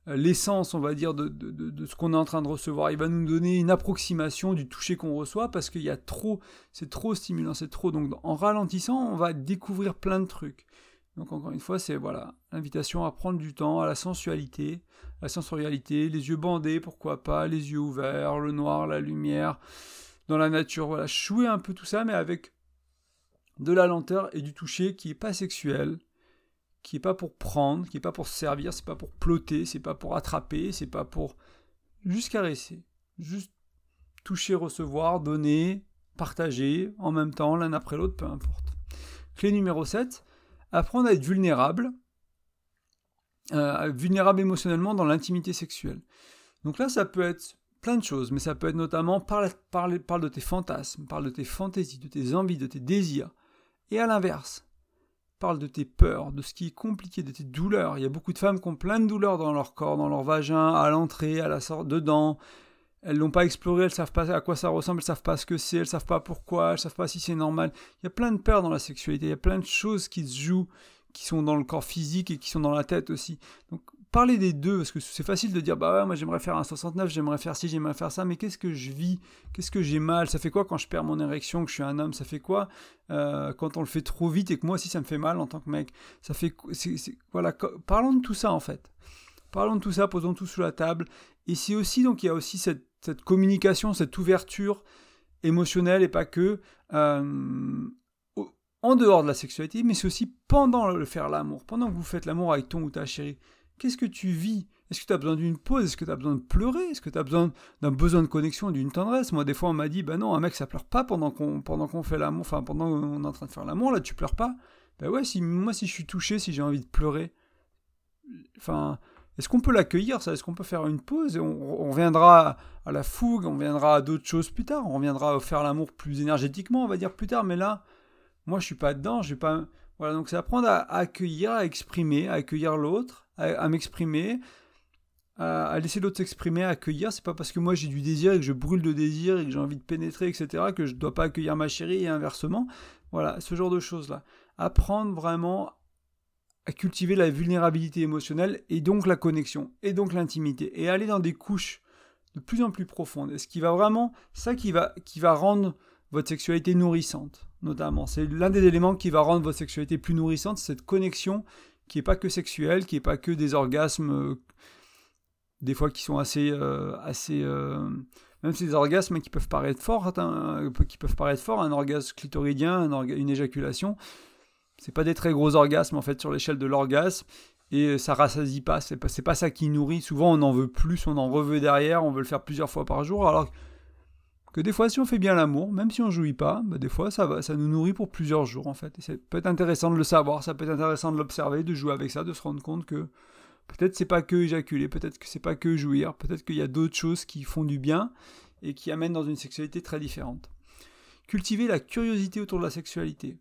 euh, l'essence, on va dire, de, ce qu'on est en train de recevoir. Il va nous donner une approximation du toucher qu'on reçoit parce qu'il y a trop, c'est trop stimulant, c'est trop. Donc, en ralentissant, on va découvrir plein de trucs. Donc, encore une fois, c'est voilà, l'invitation à prendre du temps, à la sensualité, la sensorialité, les yeux bandés, pourquoi pas, les yeux ouverts, le noir, la lumière, dans la nature. Voilà, jouer un peu tout ça, mais avec de la lenteur et du toucher qui n'est pas sexuel, qui n'est pas pour prendre, qui n'est pas pour servir, c'est pas pour ploter, c'est pas pour attraper, c'est pas pour juste caresser, juste toucher, recevoir, donner, partager en même temps, l'un après l'autre, peu importe. Clé numéro 7, apprendre à être vulnérable, euh, vulnérable émotionnellement dans l'intimité sexuelle. Donc là, ça peut être plein de choses, mais ça peut être notamment parle, parle, parle de tes fantasmes, parle de tes fantaisies, de tes envies, de tes désirs. Et à l'inverse, parle de tes peurs, de ce qui est compliqué, de tes douleurs. Il y a beaucoup de femmes qui ont plein de douleurs dans leur corps, dans leur vagin, à l'entrée, à la sorte, dedans. Elles l'ont pas exploré, elles savent pas à quoi ça ressemble, elles savent pas ce que c'est, elles savent pas pourquoi, elles savent pas si c'est normal. Il y a plein de peurs dans la sexualité, il y a plein de choses qui se jouent, qui sont dans le corps physique et qui sont dans la tête aussi. Parler des deux, parce que c'est facile de dire, bah ouais, moi j'aimerais faire un 69, j'aimerais faire ci, j'aimerais faire ça, mais qu'est-ce que je vis? Qu'est-ce que j'ai mal? Ça fait quoi quand je perds mon érection, que je suis un homme? Ça fait quoi euh, quand on le fait trop vite et que moi aussi ça me fait mal en tant que mec? Ça fait. voilà, parlons de tout ça en fait. Parlons de tout ça, posons tout sous la table. Et c'est aussi, donc il y a aussi cette, cette, communication, cette ouverture émotionnelle et pas que. Euh, en dehors de la sexualité, mais c'est aussi pendant le faire l'amour, pendant que vous faites l'amour avec ton ou ta chérie. Qu'est-ce que tu vis? Est-ce que tu as besoin d'une pause? Est-ce que tu as besoin de pleurer? Est-ce que tu as besoin d'un besoin de connexion, d'une tendresse? Moi, des fois, on m'a dit, ben non, un mec, ça pleure pas pendant qu'on fait l'amour, enfin, pendant qu'on est en train de faire l'amour, là, tu pleures pas. Ben ouais, si, moi, si je suis touché, si j'ai envie de pleurer, enfin, est-ce qu'on peut l'accueillir, ça? Est-ce qu'on peut faire une pause? Et on, reviendra à la fougue, on reviendra à d'autres choses plus tard, on reviendra faire l'amour plus énergétiquement, on va dire plus tard, mais là, moi, je suis pas dedans, je vais pas... Voilà, donc c'est apprendre à accueillir, à exprimer, à accueillir l'autre, à, m'exprimer, à, laisser l'autre s'exprimer, à accueillir. C'est pas parce que moi j'ai du désir et que je brûle de désir et que j'ai envie de pénétrer, etc., que je dois pas accueillir ma chérie et inversement. Voilà, ce genre de choses-là. Apprendre vraiment à cultiver la vulnérabilité émotionnelle et donc la connexion et donc l'intimité et aller dans des couches de plus en plus profondes. Et ce qui va vraiment, ça qui va, qui va rendre votre sexualité nourrissante, notamment. C'est l'un des éléments qui va rendre votre sexualité plus nourrissante, cette connexion qui est pas que sexuel, qui est pas que des orgasmes, euh, des fois qui sont assez, euh, assez, euh, même ces orgasmes qui peuvent paraître forts, hein, qui peuvent paraître forts, un orgasme clitoridien, une éjaculation, c'est pas des très gros orgasmes en fait sur l'échelle de l'orgasme et ça rassasie pas, c'est pas, pas ça qui nourrit. Souvent on en veut plus, on en reveut derrière, on veut le faire plusieurs fois par jour, alors des fois, si on fait bien l'amour, même si on jouit pas, bah, des fois, ça, va, ça nous nourrit pour plusieurs jours, en fait. Et ça peut être intéressant de le savoir, ça peut être intéressant de l'observer, de jouer avec ça, de se rendre compte que peut-être c'est pas que éjaculer, peut-être que c'est pas que jouir, peut-être qu'il y a d'autres choses qui font du bien et qui amènent dans une sexualité très différente. Cultiver la curiosité autour de la sexualité.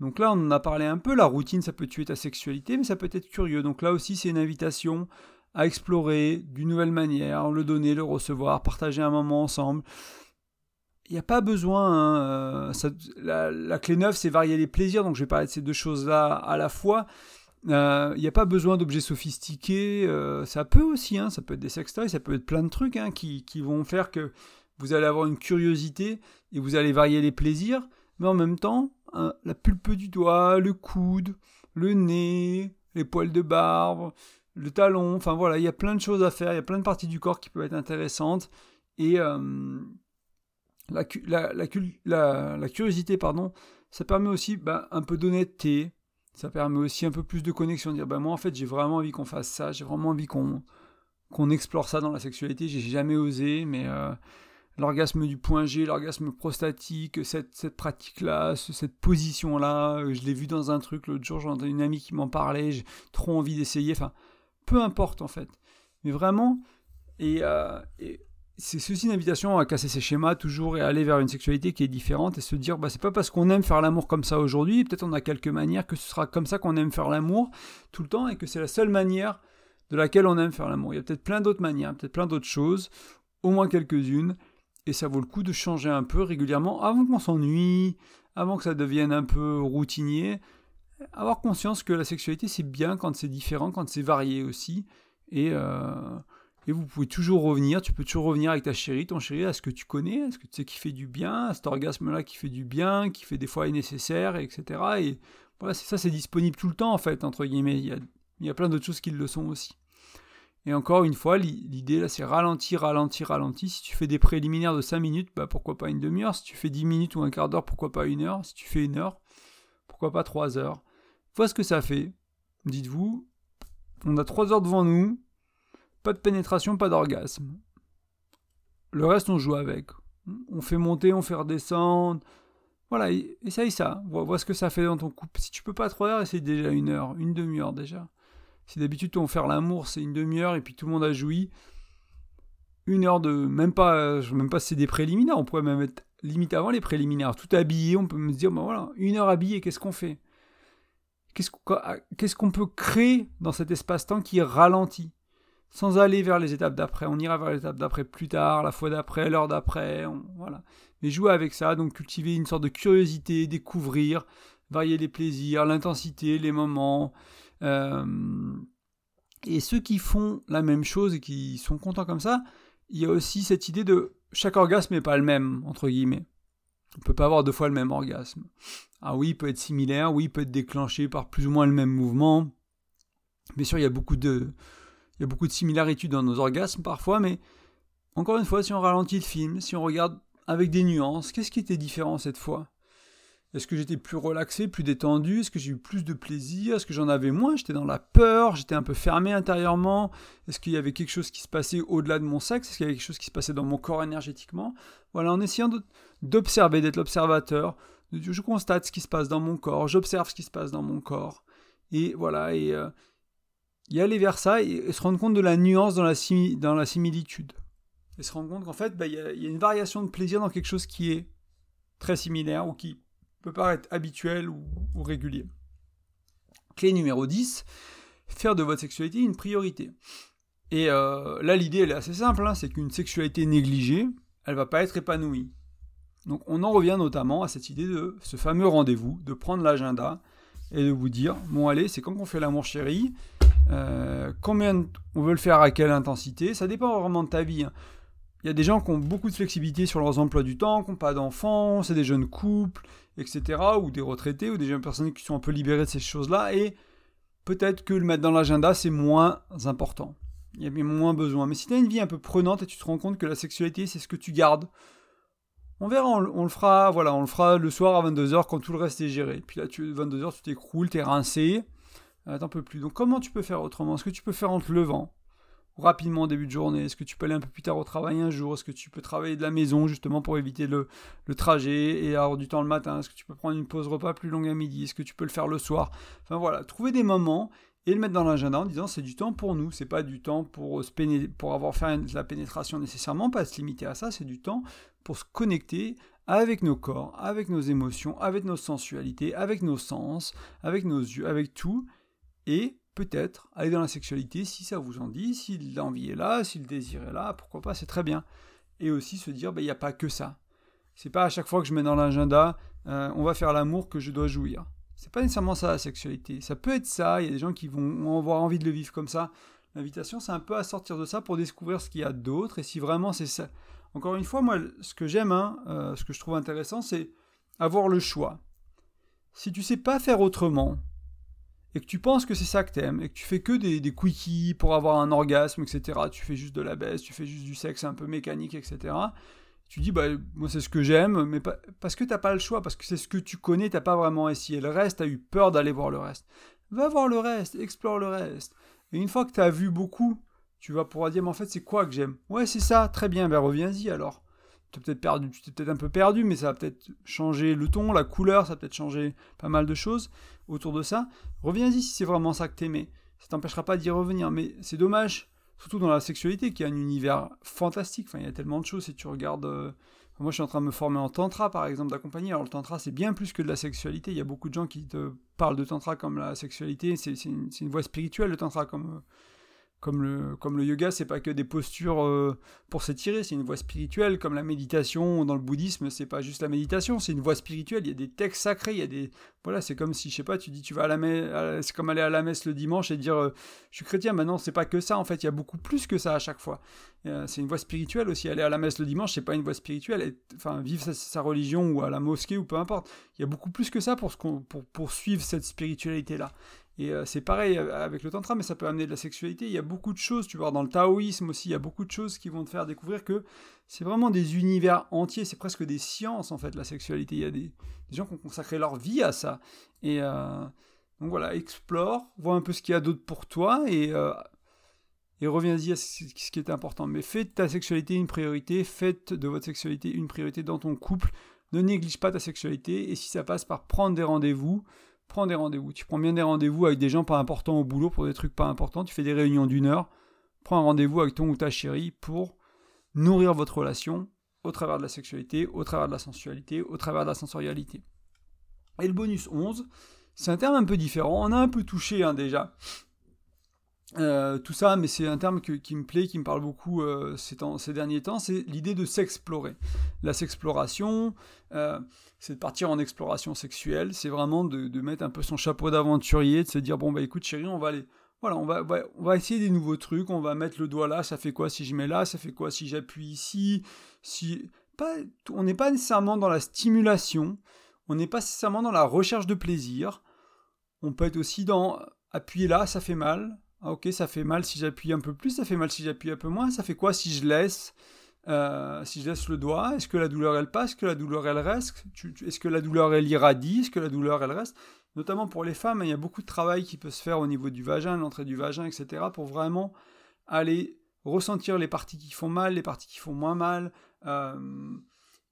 Donc là, on en a parlé un peu, la routine, ça peut tuer ta sexualité, mais ça peut être curieux. Donc là aussi, c'est une invitation à explorer d'une nouvelle manière, le donner, le recevoir, partager un moment ensemble n'y a pas besoin. Hein, euh, la, clé neuve, c'est varier les plaisirs. Donc, je vais parler de ces deux choses-là à la fois. Euh, il n'y a pas besoin d'objets sophistiqués. Euh, ça peut aussi, hein, ça peut être des sextoys, ça peut être plein de trucs hein, qui, vont faire que vous allez avoir une curiosité et vous allez varier les plaisirs. Mais en même temps, la pulpe du doigt, le coude, le nez, les poils de barbe, le talon. Enfin voilà, il y a plein de choses à faire. Il y a plein de parties du corps qui peuvent être intéressantes. Et la, curiosité, pardon, ça permet aussi bah, un peu d'honnêteté, ça permet aussi un peu plus de connexion, dire bah, moi en fait j'ai vraiment envie qu'on fasse ça, j'ai vraiment envie qu'on explore ça dans la sexualité, j'ai jamais osé, mais euh, l'orgasme du point G, l'orgasme prostatique, cette, cette pratique-là, cette position-là, euh, je l'ai vu dans un truc l'autre jour, j'ai une amie qui m'en parlait, j'ai trop envie d'essayer, enfin peu importe en fait. Mais vraiment, et, euh, c'est aussi une invitation à casser ses schémas toujours et aller vers une sexualité qui est différente et se dire bah c'est pas parce qu'on aime faire l'amour comme ça aujourd'hui, peut-être on a quelques manières que ce sera comme ça qu'on aime faire l'amour tout le temps et que c'est la seule manière de laquelle on aime faire l'amour. Il y a peut-être plein d'autres manières, peut-être plein d'autres choses, au moins quelques-unes et ça vaut le coup de changer un peu régulièrement avant qu'on s'ennuie, avant que ça devienne un peu routinier. Avoir conscience que la sexualité c'est bien quand c'est différent, quand c'est varié aussi et euh, et vous pouvez toujours revenir, tu peux toujours revenir avec ta chérie, ton chéri, à ce que tu connais, à ce que tu sais qui fait du bien, à cet orgasme-là qui fait du bien, qui fait des fois nécessaire, etc. Et voilà, c'est ça, c'est disponible tout le temps en fait, entre guillemets. Il y a, plein d'autres choses qui le sont aussi. Et encore une fois, l'idée là, c'est ralentir, ralentir, ralentir. Si tu fais des préliminaires de 5 minutes, bah pourquoi pas une demi-heure Si tu fais 10 minutes ou un quart d'heure, pourquoi pas une heure Si tu fais une heure, pourquoi pas 3 heures Vois ce que ça fait. Dites-vous, on a 3 heures devant nous, pas de pénétration, pas d'orgasme. Le reste, on joue avec. On fait monter, on fait redescendre. Voilà, essaye ça. Vois, ce que ça fait dans ton couple. Si tu peux pas trois heures, essaye déjà une heure, une demi-heure déjà. Si d'habitude, on fait l'amour, c'est une demi-heure et puis tout le monde a joui. Une heure de. Même pas, même pas c'est des préliminaires. On pourrait même être limite avant les préliminaires. Tout habillé, on peut me dire, ben voilà, une heure habillé, qu'est-ce qu'on fait? Qu'est-ce qu'on peut créer dans cet espace-temps qui ralentit? Sans aller vers les étapes d'après. On ira vers l'étape d'après plus tard, la fois d'après, l'heure d'après, voilà. Mais jouer avec ça, donc cultiver une sorte de curiosité, découvrir, varier les plaisirs, l'intensité, les moments. Euh, et ceux qui font la même chose et qui sont contents comme ça, il y a aussi cette idée de chaque orgasme n'est pas le même, entre guillemets. On ne peut pas avoir deux fois le même orgasme. Ah oui, il peut être similaire, oui, il peut être déclenché par plus ou moins le même mouvement. Bien sûr, il y a beaucoup de, il y a beaucoup de similarités dans nos orgasmes parfois, mais encore une fois, si on ralentit le film, si on regarde avec des nuances, qu'est-ce qui était différent cette fois? Est-ce que j'étais plus relaxé, plus détendu? Est-ce que j'ai eu plus de plaisir? Est-ce que j'en avais moins? J'étais dans la peur J'étais un peu fermé intérieurement? Est-ce qu'il y avait quelque chose qui se passait au-delà de mon sexe? Est-ce qu'il y avait quelque chose qui se passait dans mon corps énergétiquement? Voilà, en essayant d'observer, d'être l'observateur, je constate ce qui se passe dans mon corps, j'observe ce qui se passe dans mon corps. Et voilà, et, euh, y aller vers ça et, se rendre compte de la nuance dans la, similitude. Et se rendre compte qu'en fait, bah, il y, a une variation de plaisir dans quelque chose qui est très similaire ou qui peut paraître habituel ou, régulier. Clé numéro 10, faire de votre sexualité une priorité. Et euh, là, l'idée, elle est assez simple, hein, c'est qu'une sexualité négligée, elle va pas être épanouie. Donc on en revient notamment à cette idée de ce fameux rendez-vous, de prendre l'agenda et de vous dire, bon allez, c'est quand on fait l'amour chéri, euh, combien on veut le faire à quelle intensité, ça dépend vraiment de ta vie. Hein. Il y a des gens qui ont beaucoup de flexibilité sur leurs emplois du temps, qui n'ont pas d'enfants, c'est des jeunes couples, etc. Ou des retraités, ou des jeunes personnes qui sont un peu libérées de ces choses-là. Et peut-être que le mettre dans l'agenda, c'est moins important. Il y a moins besoin. Mais si tu as une vie un peu prenante et tu te rends compte que la sexualité, c'est ce que tu gardes, on verra, on, le fera, voilà, on le fera le soir à 22h quand tout le reste est géré. Puis là, tu, 22h, tu t'écroules, es rincé. Ah, t'en peux plus. Donc comment tu peux faire autrement? Est-ce que tu peux faire en te levant rapidement au début de journée? Est-ce que tu peux aller un peu plus tard au travail un jour? Est-ce que tu peux travailler de la maison justement pour éviter le, trajet et avoir du temps le matin? Est-ce que tu peux prendre une pause repas plus longue à midi? Est-ce que tu peux le faire le soir? Enfin voilà, trouver des moments et le mettre dans l'agenda en disant c'est du temps pour nous, c'est pas du temps pour, se pour avoir fait la pénétration nécessairement, pas se limiter à ça, c'est du temps pour se connecter avec nos corps, avec nos émotions, avec nos sensualités, avec nos sens, avec nos yeux, avec tout, et peut-être aller dans la sexualité si ça vous en dit, si l'envie est là, si le désir est là, pourquoi pas, c'est très bien. Et aussi se dire, ben, il n'y a pas que ça. C'est pas à chaque fois que je mets dans l'agenda, euh, on va faire l'amour que je dois jouir. C'est pas nécessairement ça la sexualité. Ça peut être ça, il y a des gens qui vont avoir envie de le vivre comme ça. L'invitation, c'est un peu à sortir de ça pour découvrir ce qu'il y a d'autre. Et si vraiment c'est ça. Encore une fois, moi, ce que j'aime, hein, euh, ce que je trouve intéressant, c'est avoir le choix. Si tu sais pas faire autrement, et que tu penses que c'est ça que t'aimes, et que tu fais que des, des quickies pour avoir un orgasme, etc., tu fais juste de la baisse, tu fais juste du sexe un peu mécanique, etc., tu dis, bah, moi c'est ce que j'aime, mais parce que t'as pas le choix, parce que c'est ce que tu connais, t'as pas vraiment essayé le reste, t'as eu peur d'aller voir le reste. Va voir le reste, explore le reste. Et une fois que t'as vu beaucoup, tu vas pouvoir dire, mais en fait, c'est quoi que j'aime? Ouais, c'est ça, très bien, ben reviens-y alors tu peut-être perdu, tu t'es peut-être un peu perdu, mais ça va peut-être changer le ton, la couleur, ça va peut-être changer pas mal de choses autour de ça. Reviens-y si c'est vraiment ça que t'aimais. ça t'empêchera pas d'y revenir. Mais c'est dommage, surtout dans la sexualité, qui a un univers fantastique. Enfin, il y a tellement de choses. Si tu regardes. Euh, moi, je suis en train de me former en tantra, par exemple, d'accompagner. Alors, le tantra, c'est bien plus que de la sexualité. Il y a beaucoup de gens qui te parlent de tantra comme la sexualité. C'est une, une, voie spirituelle, le tantra, comme comme le, comme le yoga, c'est pas que des postures euh, pour s'étirer, c'est une voie spirituelle, comme la méditation dans le bouddhisme, c'est pas juste la méditation, c'est une voie spirituelle, il y a des textes sacrés, il y a des... Voilà, c'est comme si, je sais pas, tu dis tu vas à la messe, c'est comme aller à la messe le dimanche et dire euh, je suis chrétien, maintenant c'est pas que ça, en fait, il y a beaucoup plus que ça à chaque fois. Euh, c'est une voie spirituelle aussi, aller à la messe le dimanche, c'est pas une voie spirituelle, enfin, vivre sa, religion ou à la mosquée ou peu importe, il y a beaucoup plus que ça pour, pour poursuivre cette spiritualité-là. Et euh, c'est pareil euh, avec le tantra, mais ça peut amener de la sexualité. Il y a beaucoup de choses, tu vois, dans le taoïsme aussi, il y a beaucoup de choses qui vont te faire découvrir que c'est vraiment des univers entiers, c'est presque des sciences en fait, la sexualité. Il y a des, gens qui ont consacré leur vie à ça. Et euh, donc voilà, explore, vois un peu ce qu'il y a d'autre pour toi et, reviens-y à ce qui est important. Mais fais de ta sexualité une priorité, faites de votre sexualité une priorité dans ton couple. Ne néglige pas ta sexualité et si ça passe par prendre des rendez-vous, prends des rendez-vous. Tu prends bien des rendez-vous avec des gens pas importants au boulot pour des trucs pas importants. Tu fais des réunions d'une heure. Prends un rendez-vous avec ton ou ta chérie pour nourrir votre relation au travers de la sexualité, au travers de la sensualité, au travers de la sensorialité. Et le bonus 11, c'est un terme un peu différent. On a un peu touché hein, déjà euh, tout ça, mais c'est un terme qui me plaît, qui me parle beaucoup euh, ces, ces, derniers temps, c'est l'idée de s'explorer. La sexploration, euh, c'est de partir en exploration sexuelle, c'est vraiment de, mettre un peu son chapeau d'aventurier, de se dire, bon bah écoute chérie, on va aller... Voilà, on va, on va essayer des nouveaux trucs, on va mettre le doigt là, ça fait quoi si je mets là, ça fait quoi si j'appuie ici, si... Pas, on n'est pas nécessairement dans la stimulation, on n'est pas nécessairement dans la recherche de plaisir, on peut être aussi dans appuyer là, ça fait mal, ah, ok, ça fait mal si j'appuie un peu plus, ça fait mal si j'appuie un peu moins. Ça fait quoi si je laisse, euh, si je laisse le doigt? Est-ce que la douleur elle passe? Est-ce que la douleur elle reste? Est-ce que la douleur elle irradie? Est-ce que la douleur elle reste? Notamment pour les femmes, il y a beaucoup de travail qui peut se faire au niveau du vagin, l'entrée du vagin, etc. pour vraiment aller ressentir les parties qui font mal, les parties qui font moins mal, euh,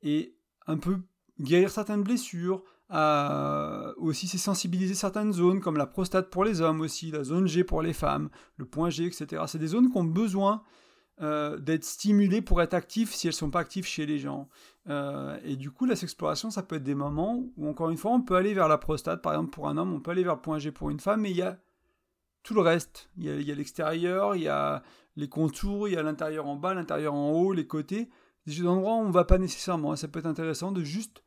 et un peu guérir certaines blessures, aussi c'est sensibiliser certaines zones, comme la prostate pour les hommes aussi, la zone G pour les femmes, le point G, etc. C'est des zones qui ont besoin euh, d'être stimulées pour être actives si elles ne sont pas actives chez les gens. Euh, et du coup, la sexploration, ça peut être des moments où, encore une fois, on peut aller vers la prostate, par exemple pour un homme, on peut aller vers le point G pour une femme, mais il y a tout le reste. Il y a l'extérieur, il y a les contours, il y a l'intérieur en bas, l'intérieur en haut, les côtés. Des endroits où on ne va pas nécessairement. Ça peut être intéressant de juste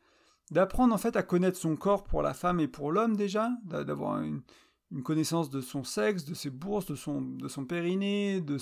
d'apprendre en fait à connaître son corps pour la femme et pour l'homme déjà, d'avoir une, connaissance de son sexe, de ses bourses, de son, de son périnée, de,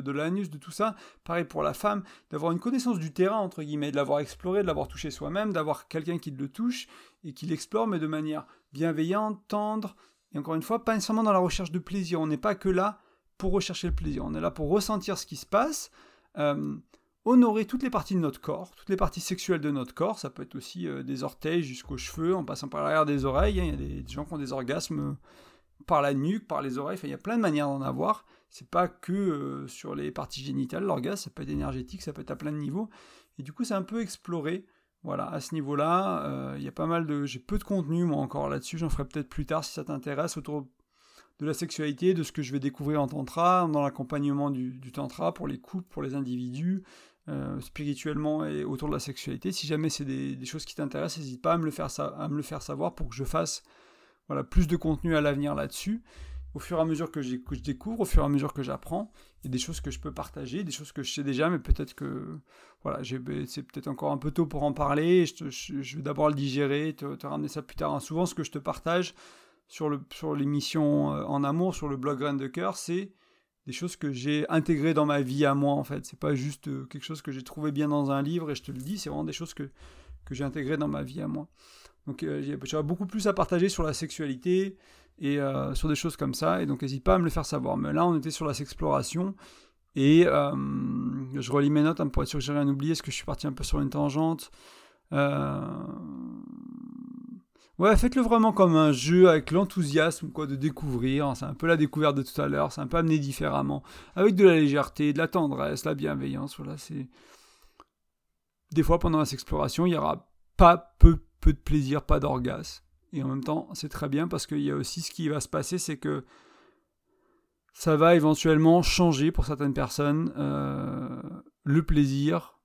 de, l'anus, de tout ça. Pareil pour la femme, d'avoir une connaissance du terrain, entre guillemets, de l'avoir exploré, de l'avoir touché soi-même, d'avoir quelqu'un qui le touche et qui l'explore, mais de manière bienveillante, tendre, et encore une fois, pas nécessairement dans la recherche de plaisir. On n'est pas que là pour rechercher le plaisir, on est là pour ressentir ce qui se passe. Euh, honorer toutes les parties de notre corps, toutes les parties sexuelles de notre corps. Ça peut être aussi euh, des orteils jusqu'aux cheveux, en passant par l'arrière des oreilles. Hein. Il y a des, gens qui ont des orgasmes euh, par la nuque, par les oreilles. il y a plein de manières d'en avoir. C'est pas que euh, sur les parties génitales, l'orgasme, ça peut être énergétique, ça peut être à plein de niveaux. Et du coup, c'est un peu exploré. Voilà, à ce niveau-là, il y a pas mal de. J'ai peu de contenu, moi, encore là-dessus. J'en ferai peut-être plus tard si ça t'intéresse, autour de la sexualité, de ce que je vais découvrir en tantra, dans l'accompagnement du, du, tantra pour les couples, pour les individus, euh, spirituellement et autour de la sexualité. Si jamais c'est des, choses qui t'intéressent, n'hésite pas à me, le faire à me faire savoir pour que je fasse voilà, plus de contenu à l'avenir là-dessus. Au fur et à mesure que, je découvre, au fur et à mesure que j'apprends, il y a des choses que je peux partager, des choses que je sais déjà, mais peut-être que voilà, ben, c'est peut-être encore un peu tôt pour en parler. Je, vais d'abord le digérer, te, te, ramener ça plus tard. Souvent, ce que je te partage sur l'émission sur euh, en amour, sur le blog Grain de Cœur, c'est des choses que j'ai intégrées dans ma vie à moi en fait. C'est pas juste euh, quelque chose que j'ai trouvé bien dans un livre et je te le dis, c'est vraiment des choses que, que j'ai intégrées dans ma vie à moi. Donc euh, j'ai beaucoup plus à partager sur la sexualité et euh, sur des choses comme ça, et donc n'hésite pas à me le faire savoir. Mais là on était sur la sexploration et je relis mes notes hein, pour être sûr que j'ai rien oublié, est-ce que je suis parti un peu sur une tangente Ouais, faites-le vraiment comme un jeu avec l'enthousiasme quoi de découvrir. C'est un peu la découverte de tout à l'heure. C'est un peu amené différemment, avec de la légèreté, de la tendresse, la bienveillance. Voilà, c'est des fois pendant cette exploration, il y aura pas peu peu de plaisir, pas d'orgasme. Et en même temps, c'est très bien parce qu'il y a aussi ce qui va se passer, c'est que ça va éventuellement changer pour certaines personnes le plaisir.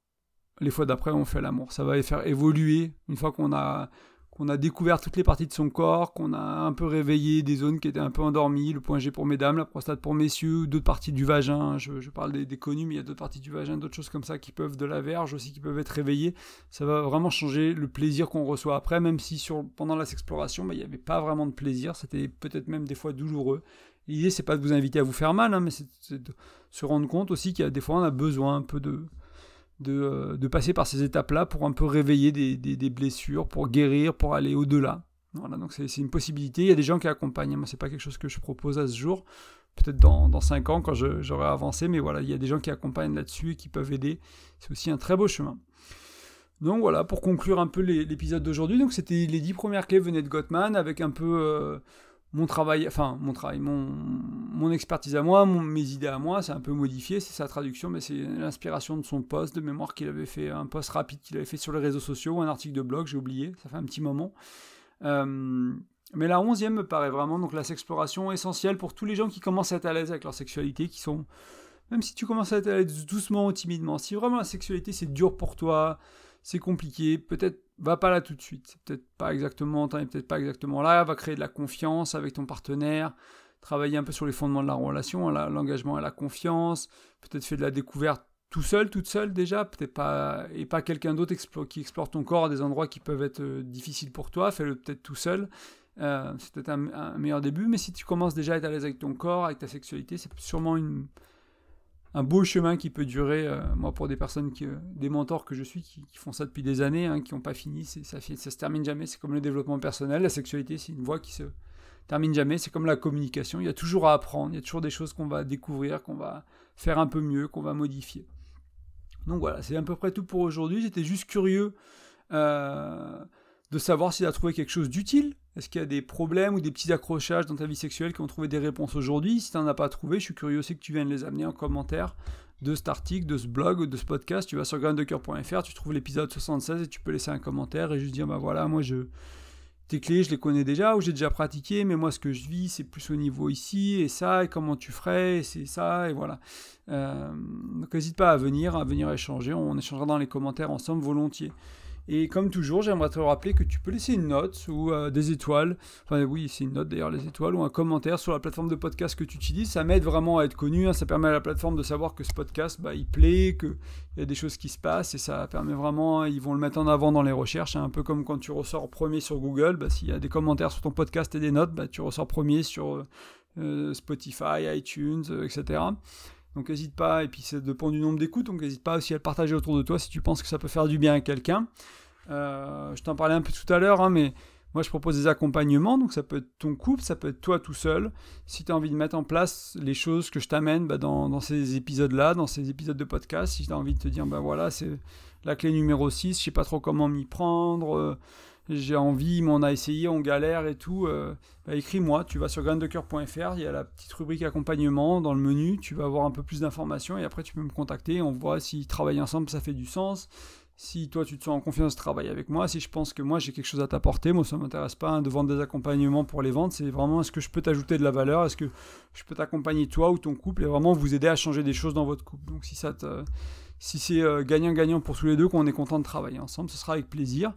Les fois d'après, on fait l'amour. Ça va les faire évoluer une fois qu'on a qu'on a découvert toutes les parties de son corps, qu'on a un peu réveillé des zones qui étaient un peu endormies, le point G pour mesdames, la prostate pour messieurs, d'autres parties du vagin, je, parle des, connus, mais il y a d'autres parties du vagin, d'autres choses comme ça qui peuvent, de la verge aussi, qui peuvent être réveillées. Ça va vraiment changer le plaisir qu'on reçoit après, même si sur, pendant la exploration, bah, il n'y avait pas vraiment de plaisir, c'était peut-être même des fois douloureux. L'idée, c'est pas de vous inviter à vous faire mal, hein, mais c'est de se rendre compte aussi qu'il y a des fois, on a besoin un peu de euh, de, passer par ces étapes-là pour un peu réveiller des, blessures, pour guérir, pour aller au-delà. Voilà, donc c'est une possibilité. Il y a des gens qui accompagnent. Moi, c'est pas quelque chose que je propose à ce jour. Peut-être dans, dans 5 ans quand j'aurai avancé, mais voilà, il y a des gens qui accompagnent là-dessus et qui peuvent aider. C'est aussi un très beau chemin. Donc voilà, pour conclure un peu l'épisode d'aujourd'hui, donc c'était les 10 premières clés venaient de Gottman avec un peu euh, mon travail, enfin mon travail, mon, mon expertise à moi, mes idées à moi, c'est un peu modifié, c'est sa traduction, mais c'est l'inspiration de son post de mémoire qu'il avait fait, un post rapide qu'il avait fait sur les réseaux sociaux, un article de blog, j'ai oublié, ça fait un petit moment. Euh, mais la onzième me paraît vraiment donc la sexploration essentielle pour tous les gens qui commencent à être à l'aise avec leur sexualité, qui sont, même si tu commences à être à l'aise doucement ou timidement, si vraiment la sexualité c'est dur pour toi, c'est compliqué, peut-être va pas là tout de suite, peut-être pas exactement, peut-être pas exactement là, va créer de la confiance avec ton partenaire, travailler un peu sur les fondements de la relation, l'engagement et la confiance, peut-être faire de la découverte tout seul, toute seule déjà, peut-être pas, et pas quelqu'un d'autre qui explore ton corps à des endroits qui peuvent être euh, difficiles pour toi, fais-le peut-être tout seul. Euh, c'est peut-être un, un, meilleur début, mais si tu commences déjà à être à l'aise avec ton corps, avec ta sexualité, c'est sûrement une, un beau chemin qui peut durer, euh, moi pour des personnes, qui, des mentors que je suis, qui, font ça depuis des années, hein, qui n'ont pas fini, ça, ça se termine jamais, c'est comme le développement personnel, la sexualité c'est une voie qui se termine jamais, c'est comme la communication, il y a toujours à apprendre, il y a toujours des choses qu'on va découvrir, qu'on va faire un peu mieux, qu'on va modifier. Donc voilà, c'est à peu près tout pour aujourd'hui, j'étais juste curieux euh, de savoir si tu as trouvé quelque chose d'utile est-ce qu'il y a des problèmes ou des petits accrochages dans ta vie sexuelle qui ont trouvé des réponses aujourd'hui? Si tu n'en as pas trouvé, je suis curieux aussi que tu viennes les amener en commentaire de cet article, de ce blog de ce podcast. Tu vas sur graindecoeur.fr, tu trouves l'épisode 76 et tu peux laisser un commentaire et juste dire bah voilà, moi je tes clés, je les connais déjà ou j'ai déjà pratiqué, mais moi ce que je vis, c'est plus au niveau ici et ça, et comment tu ferais, c'est ça, et voilà. Euh, donc n'hésite pas à venir, à venir échanger, on échangera dans les commentaires ensemble volontiers. Et comme toujours, j'aimerais te rappeler que tu peux laisser une note ou euh, des étoiles. Enfin, oui, c'est une note d'ailleurs, les étoiles, ou un commentaire sur la plateforme de podcast que tu utilises. Ça m'aide vraiment à être connu. Hein. Ça permet à la plateforme de savoir que ce podcast, bah, il plaît, qu'il y a des choses qui se passent. Et ça permet vraiment, ils vont le mettre en avant dans les recherches. Hein. Un peu comme quand tu ressors premier sur Google. Bah, S'il y a des commentaires sur ton podcast et des notes, bah, tu ressors premier sur euh, Spotify, iTunes, etc. Donc n'hésite pas, et puis ça dépend du nombre d'écoutes, donc n'hésite pas aussi à le partager autour de toi si tu penses que ça peut faire du bien à quelqu'un. Euh, je t'en parlais un peu tout à l'heure, hein, mais moi je propose des accompagnements, donc ça peut être ton couple, ça peut être toi tout seul. Si tu as envie de mettre en place les choses que je t'amène bah, dans, ces épisodes-là, dans ces épisodes de podcast, si tu as envie de te dire, bah voilà, c'est la clé numéro 6, je sais pas trop comment m'y prendre. Euh, j'ai envie, mais on a essayé, on galère et tout, euh, bah, écris-moi, tu vas sur graindecoeur.fr, il y a la petite rubrique accompagnement dans le menu, tu vas avoir un peu plus d'informations et après tu peux me contacter, on voit si travailler ensemble ça fait du sens, si toi tu te sens en confiance de travailler avec moi, si je pense que moi j'ai quelque chose à t'apporter, moi ça ne m'intéresse pas de vendre des accompagnements pour les ventes, c'est vraiment est-ce que je peux t'ajouter de la valeur, est-ce que je peux t'accompagner toi ou ton couple? Et vraiment vous aider à changer des choses dans votre couple. Donc si ça si c'est euh, gagnant-gagnant pour tous les deux, qu'on est content de travailler ensemble, ce sera avec plaisir.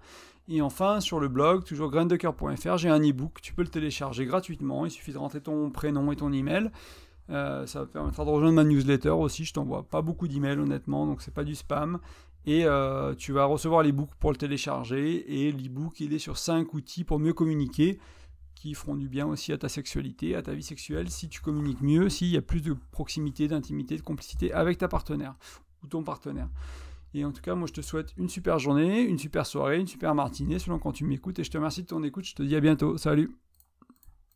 Et enfin, sur le blog, toujours graindecoeur.fr, j'ai un e-book, tu peux le télécharger gratuitement, il suffit de rentrer ton prénom et ton email. Euh, ça permettra de rejoindre ma newsletter aussi, je t'envoie pas beaucoup d'emails honnêtement, donc c'est pas du spam. Et euh, tu vas recevoir l'e-book pour le télécharger, et l'e-book il est sur 5 outils pour mieux communiquer, qui feront du bien aussi à ta sexualité, à ta vie sexuelle, si tu communiques mieux, s'il y a plus de proximité, d'intimité, de complicité avec ta partenaire ou ton partenaire. Et en tout cas, moi, je te souhaite une super journée, une super soirée, une super matinée, selon quand tu m'écoutes. Et je te remercie de ton écoute. Je te dis à bientôt. Salut